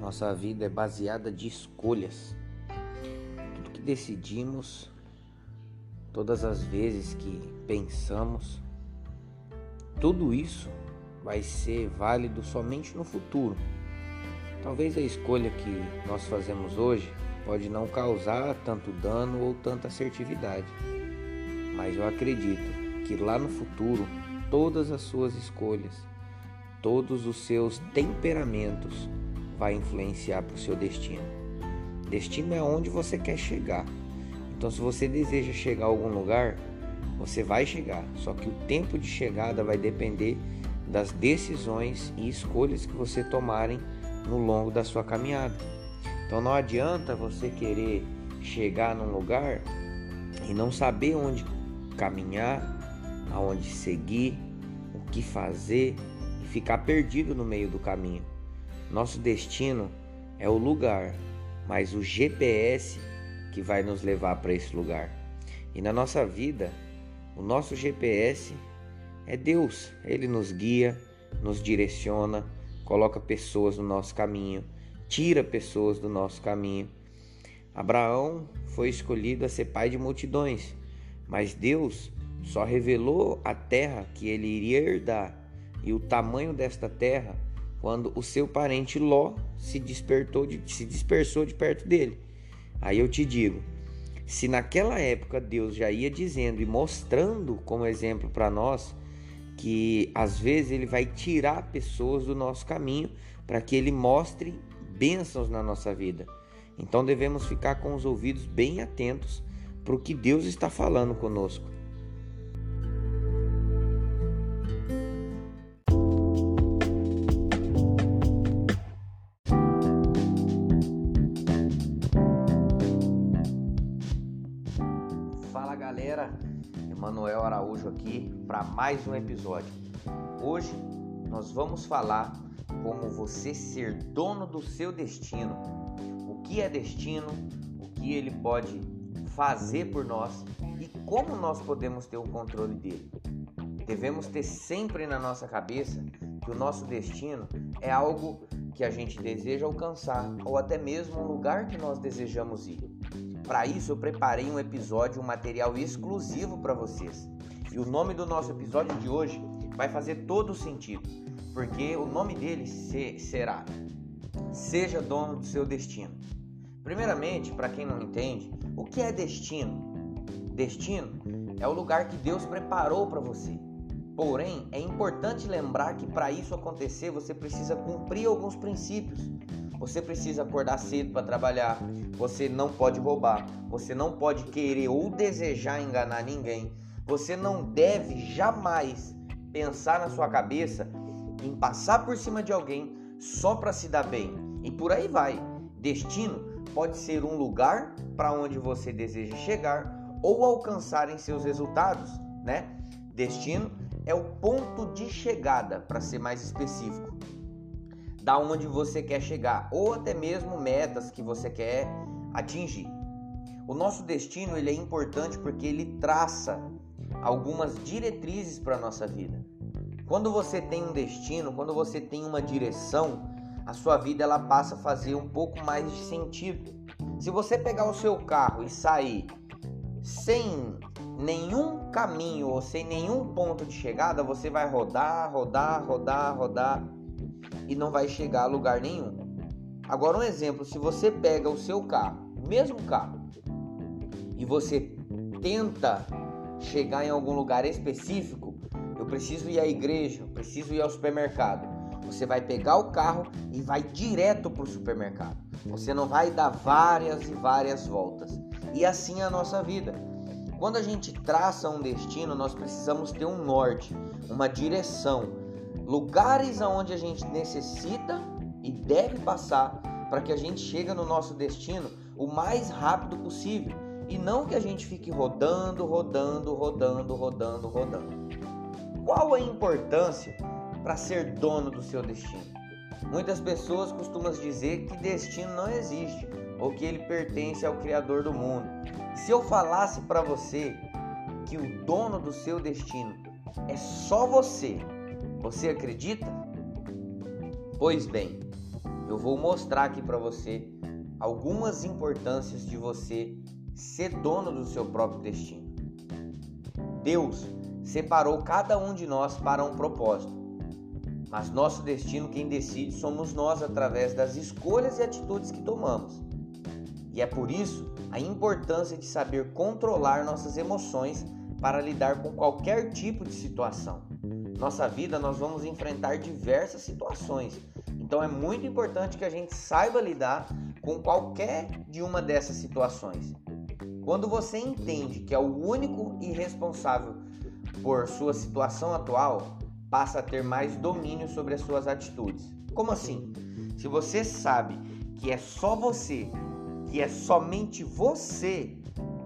Nossa vida é baseada de escolhas. Tudo que decidimos, todas as vezes que pensamos, tudo isso vai ser válido somente no futuro. Talvez a escolha que nós fazemos hoje pode não causar tanto dano ou tanta assertividade, mas eu acredito que lá no futuro todas as suas escolhas, todos os seus temperamentos vai influenciar para o seu destino. Destino é onde você quer chegar. Então, se você deseja chegar a algum lugar, você vai chegar. Só que o tempo de chegada vai depender das decisões e escolhas que você tomarem no longo da sua caminhada. Então não adianta você querer chegar num lugar e não saber onde caminhar, aonde seguir, o que fazer e ficar perdido no meio do caminho. Nosso destino é o lugar, mas o GPS que vai nos levar para esse lugar. E na nossa vida, o nosso GPS é Deus. Ele nos guia, nos direciona, coloca pessoas no nosso caminho, tira pessoas do nosso caminho. Abraão foi escolhido a ser pai de multidões, mas Deus só revelou a terra que ele iria herdar e o tamanho desta terra quando o seu parente Ló se despertou de, se dispersou de perto dele. Aí eu te digo, se naquela época Deus já ia dizendo e mostrando como exemplo para nós que às vezes ele vai tirar pessoas do nosso caminho para que ele mostre bênçãos na nossa vida. Então devemos ficar com os ouvidos bem atentos para o que Deus está falando conosco. Mais um episódio. Hoje nós vamos falar como você ser dono do seu destino. O que é destino, o que ele pode fazer por nós e como nós podemos ter o controle dele. Devemos ter sempre na nossa cabeça que o nosso destino é algo que a gente deseja alcançar ou até mesmo um lugar que nós desejamos ir. Para isso, eu preparei um episódio, um material exclusivo para vocês. E o nome do nosso episódio de hoje vai fazer todo sentido, porque o nome dele será Seja dono do seu destino. Primeiramente, para quem não entende, o que é destino? Destino é o lugar que Deus preparou para você. Porém, é importante lembrar que para isso acontecer, você precisa cumprir alguns princípios. Você precisa acordar cedo para trabalhar, você não pode roubar, você não pode querer ou desejar enganar ninguém, você não deve jamais pensar na sua cabeça em passar por cima de alguém só para se dar bem. E por aí vai. Destino pode ser um lugar para onde você deseja chegar ou alcançar em seus resultados, né? Destino é o ponto de chegada, para ser mais específico, da onde você quer chegar ou até mesmo metas que você quer atingir. O nosso destino ele é importante porque ele traça algumas diretrizes para a nossa vida. Quando você tem um destino, quando você tem uma direção, a sua vida ela passa a fazer um pouco mais de sentido. Se você pegar o seu carro e sair sem nenhum caminho ou sem nenhum ponto de chegada, você vai rodar, rodar, rodar, rodar e não vai chegar a lugar nenhum. Agora um exemplo, se você pega o seu carro, mesmo carro, e você tenta chegar em algum lugar específico, eu preciso ir à igreja, preciso ir ao supermercado. Você vai pegar o carro e vai direto para o supermercado. Você não vai dar várias e várias voltas. E assim é a nossa vida. Quando a gente traça um destino, nós precisamos ter um norte, uma direção, lugares aonde a gente necessita e deve passar para que a gente chegue no nosso destino o mais rápido possível e não que a gente fique rodando, rodando, rodando, rodando, rodando. Qual a importância para ser dono do seu destino? Muitas pessoas costumam dizer que destino não existe ou que ele pertence ao Criador do mundo. Se eu falasse para você que o dono do seu destino é só você, você acredita? Pois bem, eu vou mostrar aqui para você algumas importâncias de você ser dono do seu próprio destino. Deus separou cada um de nós para um propósito. Mas nosso destino, quem decide, somos nós através das escolhas e atitudes que tomamos. E é por isso a importância de saber controlar nossas emoções para lidar com qualquer tipo de situação. Nossa vida nós vamos enfrentar diversas situações. Então é muito importante que a gente saiba lidar com qualquer de uma dessas situações. Quando você entende que é o único e responsável por sua situação atual, passa a ter mais domínio sobre as suas atitudes. Como assim? Se você sabe que é só você, que é somente você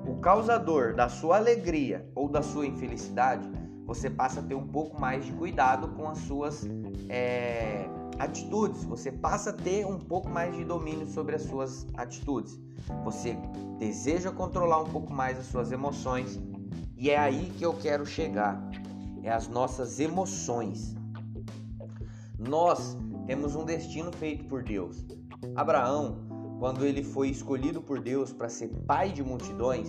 o causador da sua alegria ou da sua infelicidade, você passa a ter um pouco mais de cuidado com as suas é, atitudes. Você passa a ter um pouco mais de domínio sobre as suas atitudes. Você deseja controlar um pouco mais as suas emoções e é aí que eu quero chegar. É as nossas emoções. Nós temos um destino feito por Deus. Abraão, quando ele foi escolhido por Deus para ser pai de multidões,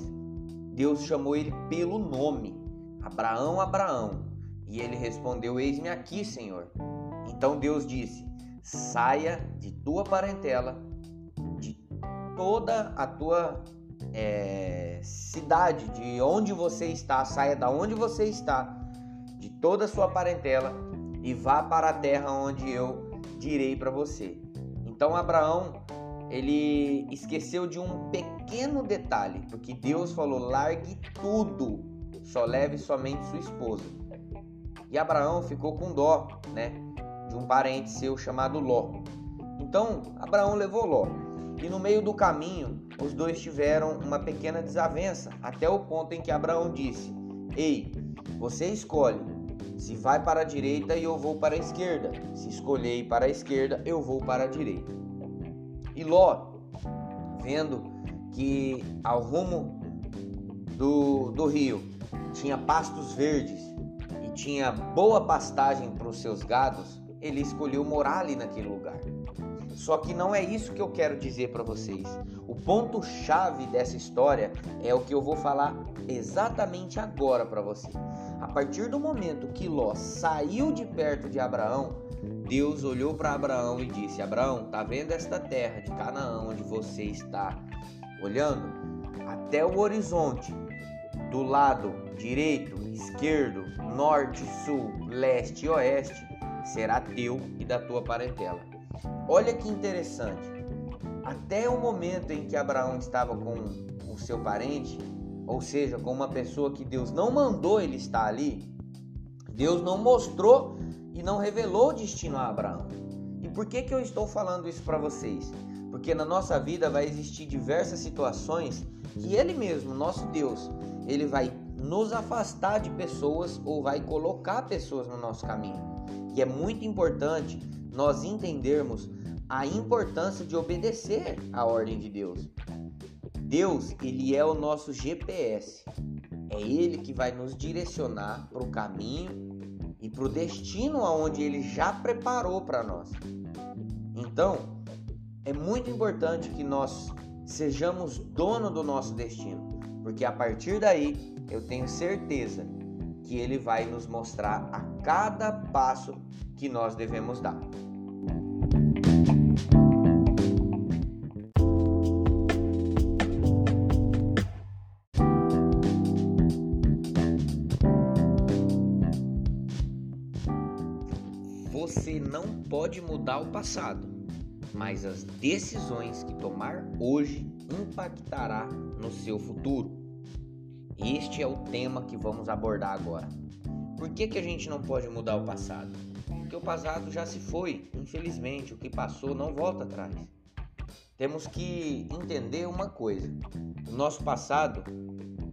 Deus chamou ele pelo nome: Abraão, Abraão. E ele respondeu: Eis-me aqui, Senhor. Então Deus disse: Saia de tua parentela, de toda a tua é, cidade, de onde você está, saia da onde você está, de toda a sua parentela e vá para a terra onde eu direi para você. Então Abraão ele esqueceu de um pequeno detalhe, porque Deus falou: largue tudo, só leve somente sua esposa. E Abraão ficou com dó, né, de um parente seu chamado Ló. Então Abraão levou Ló. E no meio do caminho, os dois tiveram uma pequena desavença, até o ponto em que Abraão disse: Ei, você escolhe. Se vai para a direita eu vou para a esquerda. Se escolher para a esquerda, eu vou para a direita. E Ló, vendo que ao rumo do, do rio tinha pastos verdes e tinha boa pastagem para os seus gados, ele escolheu morar ali naquele lugar. Só que não é isso que eu quero dizer para vocês. O ponto chave dessa história é o que eu vou falar exatamente agora para você. A partir do momento que Ló saiu de perto de Abraão, Deus olhou para Abraão e disse: Abraão, tá vendo esta terra de Canaã onde você está olhando até o horizonte, do lado direito, esquerdo, norte, sul, leste e oeste, será teu e da tua parentela. Olha que interessante. Até o momento em que Abraão estava com o seu parente, ou seja, com uma pessoa que Deus não mandou ele estar ali, Deus não mostrou e não revelou o destino a Abraão. E por que, que eu estou falando isso para vocês? Porque na nossa vida vai existir diversas situações que Ele mesmo, nosso Deus, Ele vai nos afastar de pessoas ou vai colocar pessoas no nosso caminho. E é muito importante nós entendermos a importância de obedecer à ordem de Deus. Deus, ele é o nosso GPS. É ele que vai nos direcionar para o caminho e para o destino aonde ele já preparou para nós. Então, é muito importante que nós sejamos dono do nosso destino, porque a partir daí eu tenho certeza que ele vai nos mostrar a cada passo que nós devemos dar. Você não pode mudar o passado, mas as decisões que tomar hoje impactará no seu futuro. Este é o tema que vamos abordar agora. Por que, que a gente não pode mudar o passado? Porque o passado já se foi, infelizmente, o que passou não volta atrás. Temos que entender uma coisa: o nosso passado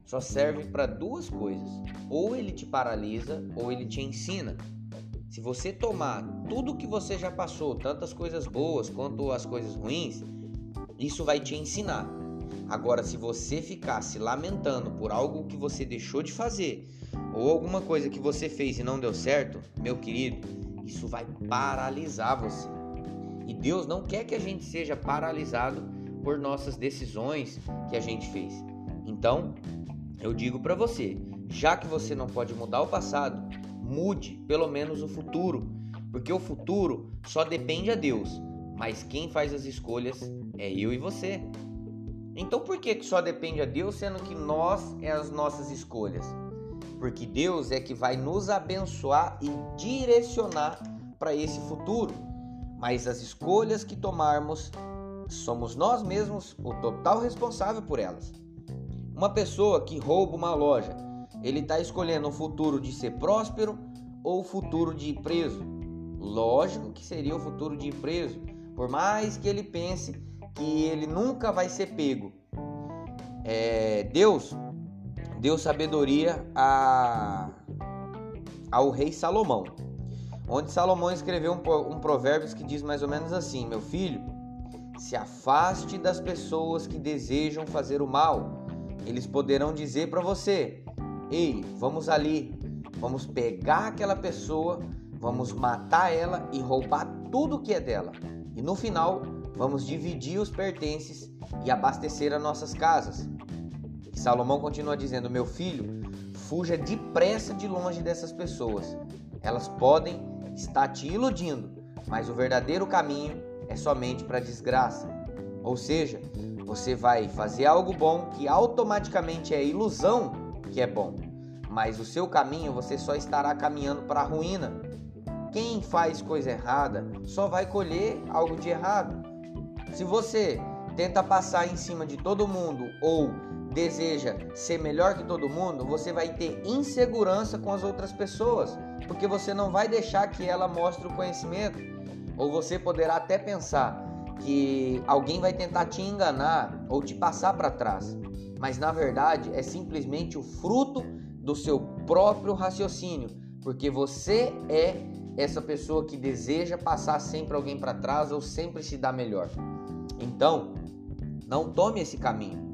só serve para duas coisas. Ou ele te paralisa, ou ele te ensina. Se você tomar tudo que você já passou, tanto as coisas boas quanto as coisas ruins, isso vai te ensinar. Agora, se você ficar se lamentando por algo que você deixou de fazer, ou alguma coisa que você fez e não deu certo, meu querido, isso vai paralisar você. E Deus não quer que a gente seja paralisado por nossas decisões que a gente fez. Então, eu digo para você, já que você não pode mudar o passado, mude pelo menos o futuro, porque o futuro só depende a Deus, mas quem faz as escolhas é eu e você. Então por que, que só depende a Deus, sendo que nós é as nossas escolhas? Porque Deus é que vai nos abençoar e direcionar para esse futuro. Mas as escolhas que tomarmos, somos nós mesmos o total responsável por elas. Uma pessoa que rouba uma loja, ele está escolhendo o futuro de ser próspero ou o futuro de ir preso? Lógico que seria o futuro de ir preso, por mais que ele pense que ele nunca vai ser pego. É, Deus deu sabedoria a, ao rei Salomão, onde Salomão escreveu um, um provérbio que diz mais ou menos assim: Meu filho, se afaste das pessoas que desejam fazer o mal. Eles poderão dizer para você: Ei, vamos ali, vamos pegar aquela pessoa, vamos matar ela e roubar tudo que é dela. E no final, vamos dividir os pertences e abastecer as nossas casas. E Salomão continua dizendo: Meu filho, fuja depressa de longe dessas pessoas. Elas podem estar te iludindo, mas o verdadeiro caminho é somente para desgraça. Ou seja, você vai fazer algo bom que automaticamente é ilusão que é bom, mas o seu caminho você só estará caminhando para a ruína. Quem faz coisa errada só vai colher algo de errado. Se você tenta passar em cima de todo mundo ou deseja ser melhor que todo mundo, você vai ter insegurança com as outras pessoas, porque você não vai deixar que ela mostre o conhecimento. Ou você poderá até pensar que alguém vai tentar te enganar ou te passar para trás, mas na verdade é simplesmente o fruto do seu próprio raciocínio, porque você é essa pessoa que deseja passar sempre alguém para trás ou sempre se dar melhor. Então, não tome esse caminho.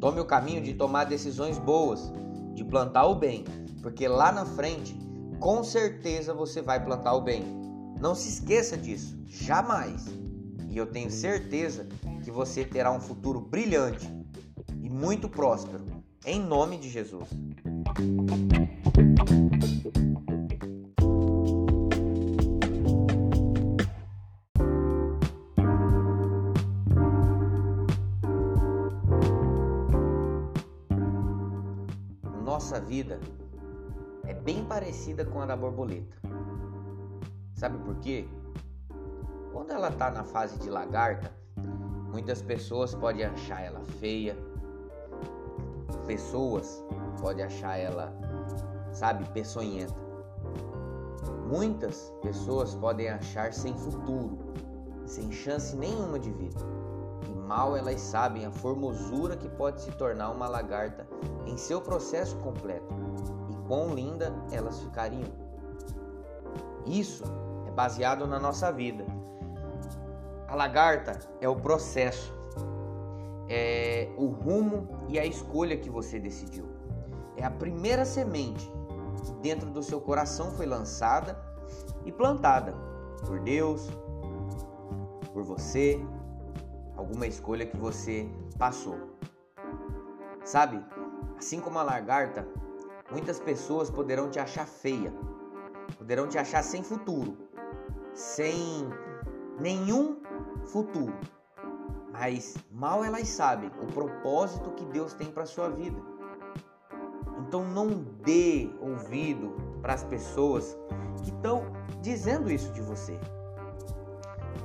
Tome o caminho de tomar decisões boas, de plantar o bem, porque lá na frente, com certeza você vai plantar o bem. Não se esqueça disso, jamais. E eu tenho certeza que você terá um futuro brilhante e muito próspero, em nome de Jesus. Vida é bem parecida com a da borboleta. Sabe por quê? Quando ela está na fase de lagarta, muitas pessoas podem achar ela feia, pessoas podem achar ela, sabe, peçonhenta. Muitas pessoas podem achar sem futuro, sem chance nenhuma de vida mal elas sabem a formosura que pode se tornar uma lagarta em seu processo completo e quão linda elas ficariam. Isso é baseado na nossa vida. A lagarta é o processo, é o rumo e a escolha que você decidiu. É a primeira semente que dentro do seu coração foi lançada e plantada por Deus, por você, alguma escolha que você passou. Sabe, assim como a lagarta, muitas pessoas poderão te achar feia, poderão te achar sem futuro, sem nenhum futuro. Mas mal elas sabem o propósito que Deus tem para sua vida. Então não dê ouvido para as pessoas que estão dizendo isso de você.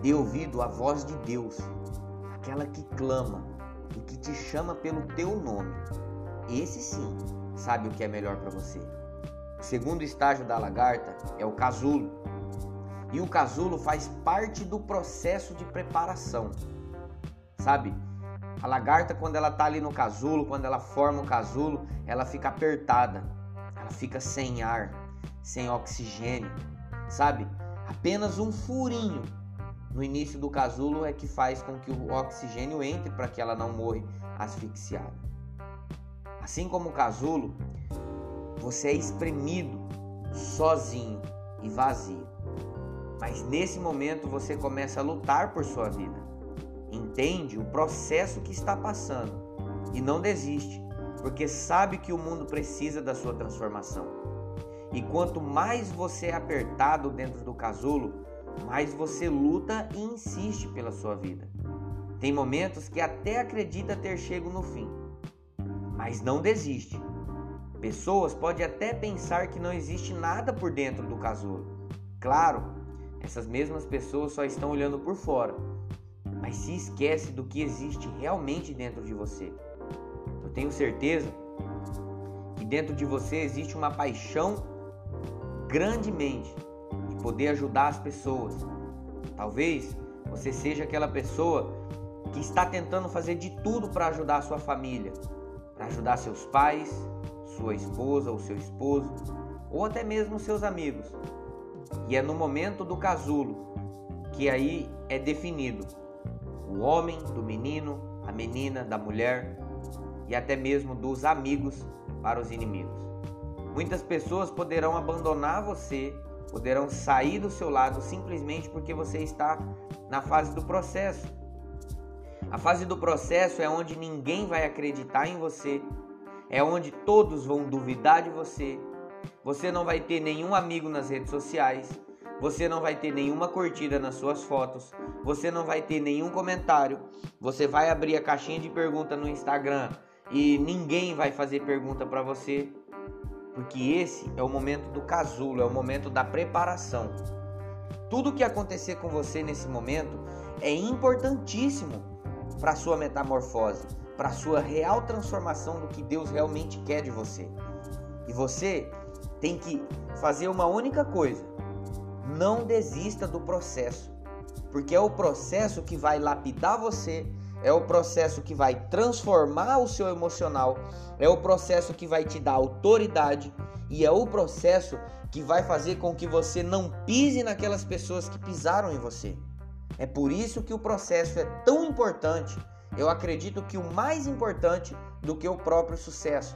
Dê ouvido à voz de Deus aquela que clama e que te chama pelo teu nome. Esse sim sabe o que é melhor para você. O segundo estágio da lagarta é o casulo. E o casulo faz parte do processo de preparação. Sabe? A lagarta, quando ela tá ali no casulo, quando ela forma o casulo, ela fica apertada, ela fica sem ar, sem oxigênio, sabe? Apenas um furinho no início do casulo é que faz com que o oxigênio entre para que ela não morra asfixiada. Assim como o casulo, você é espremido sozinho e vazio. Mas nesse momento você começa a lutar por sua vida. Entende o processo que está passando e não desiste, porque sabe que o mundo precisa da sua transformação. E quanto mais você é apertado dentro do casulo, mais você luta e insiste pela sua vida. Tem momentos que até acredita ter chego no fim, mas não desiste. Pessoas podem até pensar que não existe nada por dentro do casulo. Claro, essas mesmas pessoas só estão olhando por fora, mas se esquece do que existe realmente dentro de você. Eu tenho certeza que dentro de você existe uma paixão grandemente de poder ajudar as pessoas. Talvez você seja aquela pessoa que está tentando fazer de tudo para ajudar a sua família, para ajudar seus pais, sua esposa ou seu esposo, ou até mesmo seus amigos. E é no momento do casulo que aí é definido o homem do menino, a menina da mulher e até mesmo dos amigos para os inimigos. Muitas pessoas poderão abandonar você, poderão sair do seu lado simplesmente porque você está na fase do processo a fase do processo é onde ninguém vai acreditar em você, é onde todos vão duvidar de você. Você não vai ter nenhum amigo nas redes sociais, você não vai ter nenhuma curtida nas suas fotos, você não vai ter nenhum comentário. Você vai abrir a caixinha de pergunta no Instagram e ninguém vai fazer pergunta para você, porque esse é o momento do casulo, é o momento da preparação. Tudo que acontecer com você nesse momento é importantíssimo para a sua metamorfose, para a sua real transformação do que Deus realmente quer de você. E você tem que fazer uma única coisa: não desista do processo, porque é o processo que vai lapidar você, é o processo que vai transformar o seu emocional, é o processo que vai te dar autoridade e é o processo que vai fazer com que você não pise naquelas pessoas que pisaram em você. É por isso que o processo é tão importante. Eu acredito que o mais importante do que o próprio sucesso.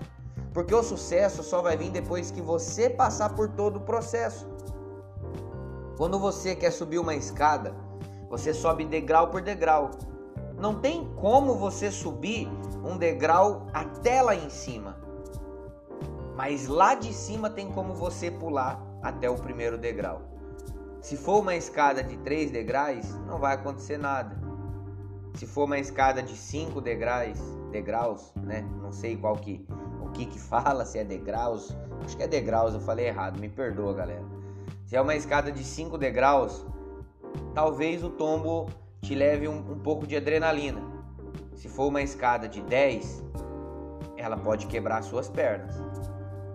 Porque o sucesso só vai vir depois que você passar por todo o processo. Quando você quer subir uma escada, você sobe degrau por degrau. Não tem como você subir um degrau até lá em cima. Mas lá de cima tem como você pular até o primeiro degrau. Se for uma escada de 3 degraus, não vai acontecer nada. Se for uma escada de 5 degraus, degraus, né? Não sei qual que o que que fala, se é degraus. Acho que é degraus, eu falei errado, me perdoa, galera. Se é uma escada de 5 degraus, talvez o tombo te leve um, um pouco de adrenalina. Se for uma escada de 10, ela pode quebrar suas pernas.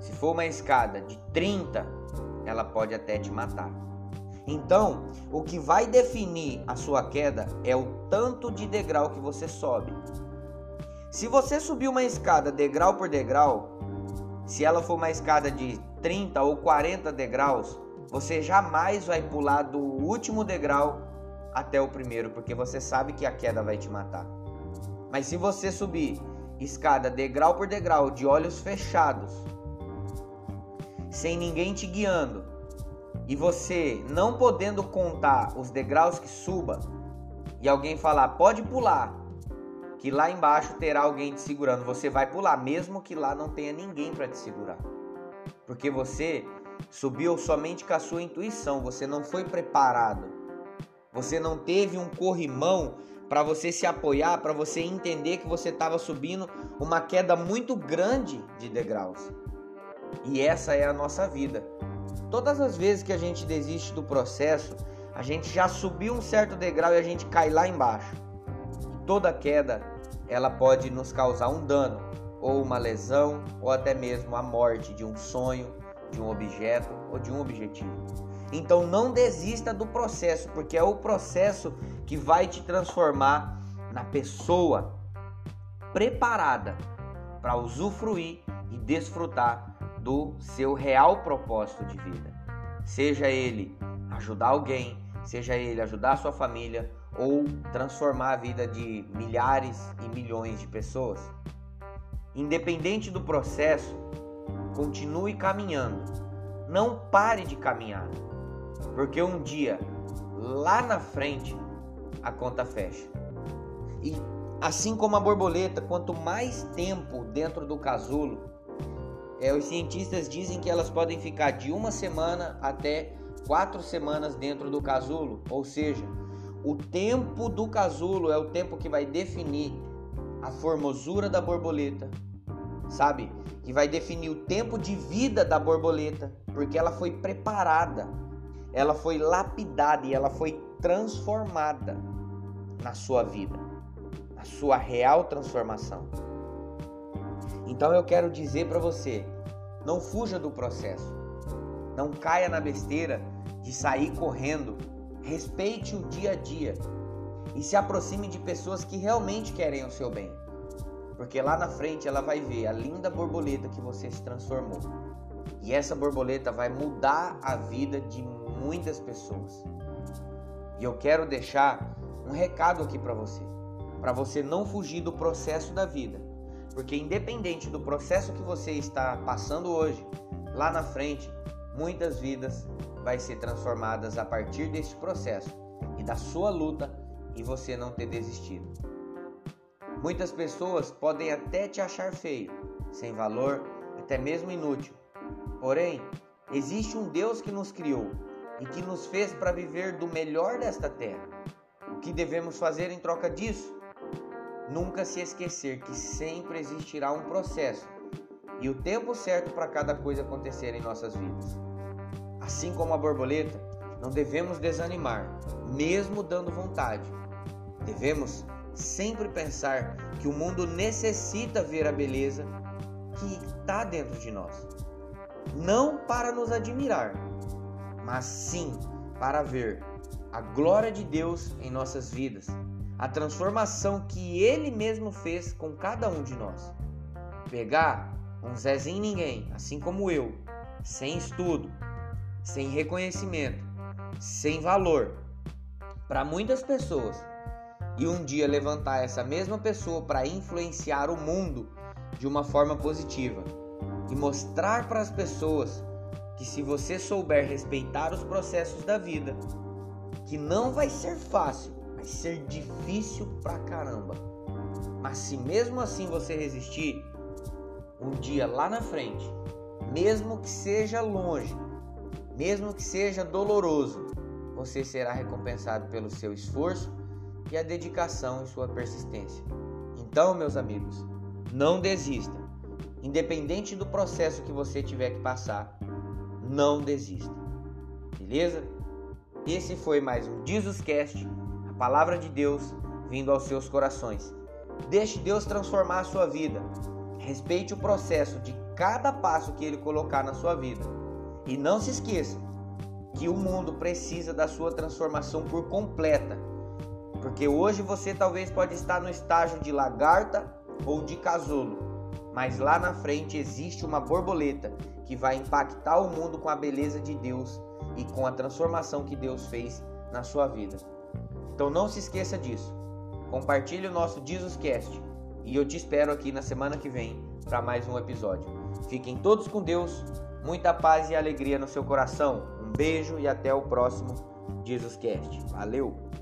Se for uma escada de 30, ela pode até te matar. Então, o que vai definir a sua queda é o tanto de degrau que você sobe. Se você subir uma escada degrau por degrau, se ela for uma escada de 30 ou 40 degraus, você jamais vai pular do último degrau até o primeiro, porque você sabe que a queda vai te matar. Mas se você subir escada degrau por degrau, de olhos fechados, sem ninguém te guiando, e você não podendo contar os degraus que suba e alguém falar pode pular, que lá embaixo terá alguém te segurando, você vai pular mesmo que lá não tenha ninguém para te segurar. Porque você subiu somente com a sua intuição, você não foi preparado. Você não teve um corrimão para você se apoiar, para você entender que você estava subindo uma queda muito grande de degraus. E essa é a nossa vida. Todas as vezes que a gente desiste do processo, a gente já subiu um certo degrau e a gente cai lá embaixo. Toda queda, ela pode nos causar um dano, ou uma lesão, ou até mesmo a morte de um sonho, de um objeto ou de um objetivo. Então não desista do processo, porque é o processo que vai te transformar na pessoa preparada para usufruir e desfrutar do seu real propósito de vida. Seja ele ajudar alguém, seja ele ajudar a sua família ou transformar a vida de milhares e milhões de pessoas. Independente do processo, continue caminhando. Não pare de caminhar, porque um dia lá na frente a conta fecha. E assim como a borboleta, quanto mais tempo dentro do casulo, é, os cientistas dizem que elas podem ficar de uma semana até quatro semanas dentro do casulo, ou seja, o tempo do casulo é o tempo que vai definir a formosura da borboleta, sabe? Que vai definir o tempo de vida da borboleta, porque ela foi preparada, ela foi lapidada e ela foi transformada na sua vida, na sua real transformação. Então eu quero dizer para você, não fuja do processo. Não caia na besteira de sair correndo. Respeite o dia a dia e se aproxime de pessoas que realmente querem o seu bem. Porque lá na frente ela vai ver a linda borboleta que você se transformou. E essa borboleta vai mudar a vida de muitas pessoas. E eu quero deixar um recado aqui para você, para você não fugir do processo da vida. Porque independente do processo que você está passando hoje, lá na frente, muitas vidas vai ser transformadas a partir deste processo e da sua luta e você não ter desistido. Muitas pessoas podem até te achar feio, sem valor, até mesmo inútil. Porém, existe um Deus que nos criou e que nos fez para viver do melhor desta terra. O que devemos fazer em troca disso? Nunca se esquecer que sempre existirá um processo e o tempo certo para cada coisa acontecer em nossas vidas. Assim como a borboleta, não devemos desanimar, mesmo dando vontade. Devemos sempre pensar que o mundo necessita ver a beleza que está dentro de nós. Não para nos admirar, mas sim para ver a glória de Deus em nossas vidas, a transformação que Ele mesmo fez com cada um de nós. Pegar um Zezinho ninguém, assim como eu, sem estudo, sem reconhecimento, sem valor, para muitas pessoas, e um dia levantar essa mesma pessoa para influenciar o mundo de uma forma positiva e mostrar para as pessoas que se você souber respeitar os processos da vida, que não vai ser fácil, vai ser difícil pra caramba. Mas se mesmo assim você resistir, um dia lá na frente, mesmo que seja longe, mesmo que seja doloroso, você será recompensado pelo seu esforço e a dedicação e sua persistência. Então, meus amigos, não desista. Independente do processo que você tiver que passar, não desista. Beleza? Esse foi mais um Jesuscast, a palavra de Deus vindo aos seus corações. Deixe Deus transformar a sua vida. Respeite o processo de cada passo que ele colocar na sua vida. E não se esqueça que o mundo precisa da sua transformação por completa porque hoje você talvez pode estar no estágio de lagarta ou de casulo, mas lá na frente existe uma borboleta que vai impactar o mundo com a beleza de Deus e com a transformação que Deus fez na sua vida. Então não se esqueça disso. Compartilhe o nosso Jesuscast e eu te espero aqui na semana que vem para mais um episódio. Fiquem todos com Deus, muita paz e alegria no seu coração. Um beijo e até o próximo Jesuscast. Valeu!